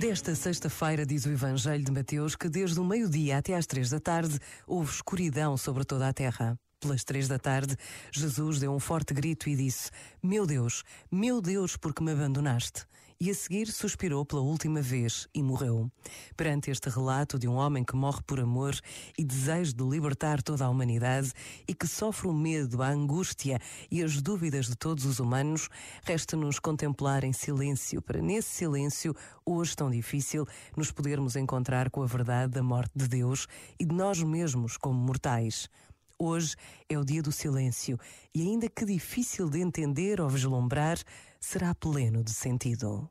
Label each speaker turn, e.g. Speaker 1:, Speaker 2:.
Speaker 1: Desta sexta-feira, diz o Evangelho de Mateus, que desde o meio-dia até às três da tarde houve escuridão sobre toda a terra. Pelas três da tarde, Jesus deu um forte grito e disse: Meu Deus, meu Deus, por que me abandonaste? E a seguir suspirou pela última vez e morreu. Perante este relato de um homem que morre por amor e desejo de libertar toda a humanidade e que sofre o medo, a angústia e as dúvidas de todos os humanos, resta-nos contemplar em silêncio, para nesse silêncio, hoje tão difícil, nos podermos encontrar com a verdade da morte de Deus e de nós mesmos como mortais. Hoje é o dia do silêncio e, ainda que difícil de entender ou vislumbrar, será pleno de sentido.